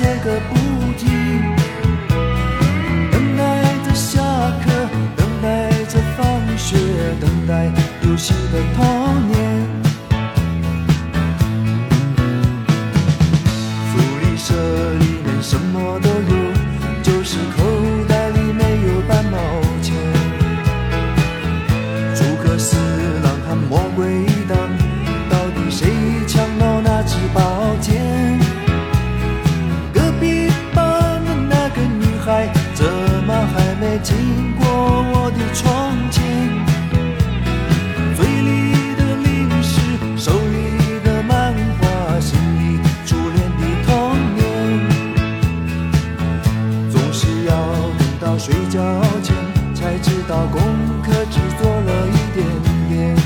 写个不停，等待着下课，等待着放学，等待游戏的童年。福利社里面什么都有，经过我的窗前？嘴里的零食，手里的漫画，心里初恋的童年，总是要等到睡觉前才知道功课只做了一点点，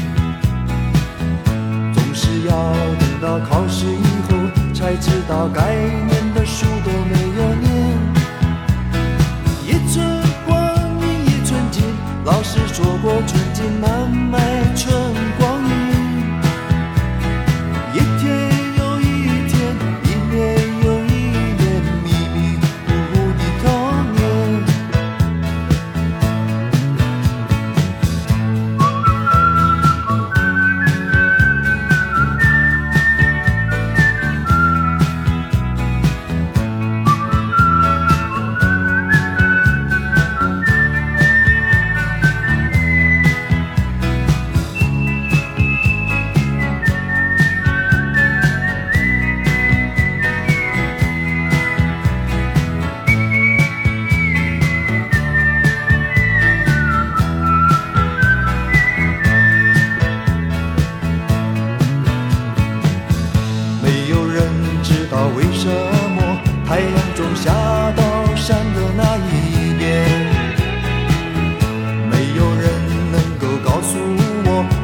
总是要等到考试以后才知道该说过寸金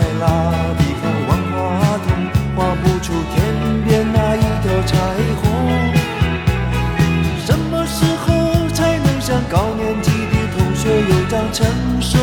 在那地方万花筒，画不出天边那一条彩虹。什么时候才能像高年级的同学有张成熟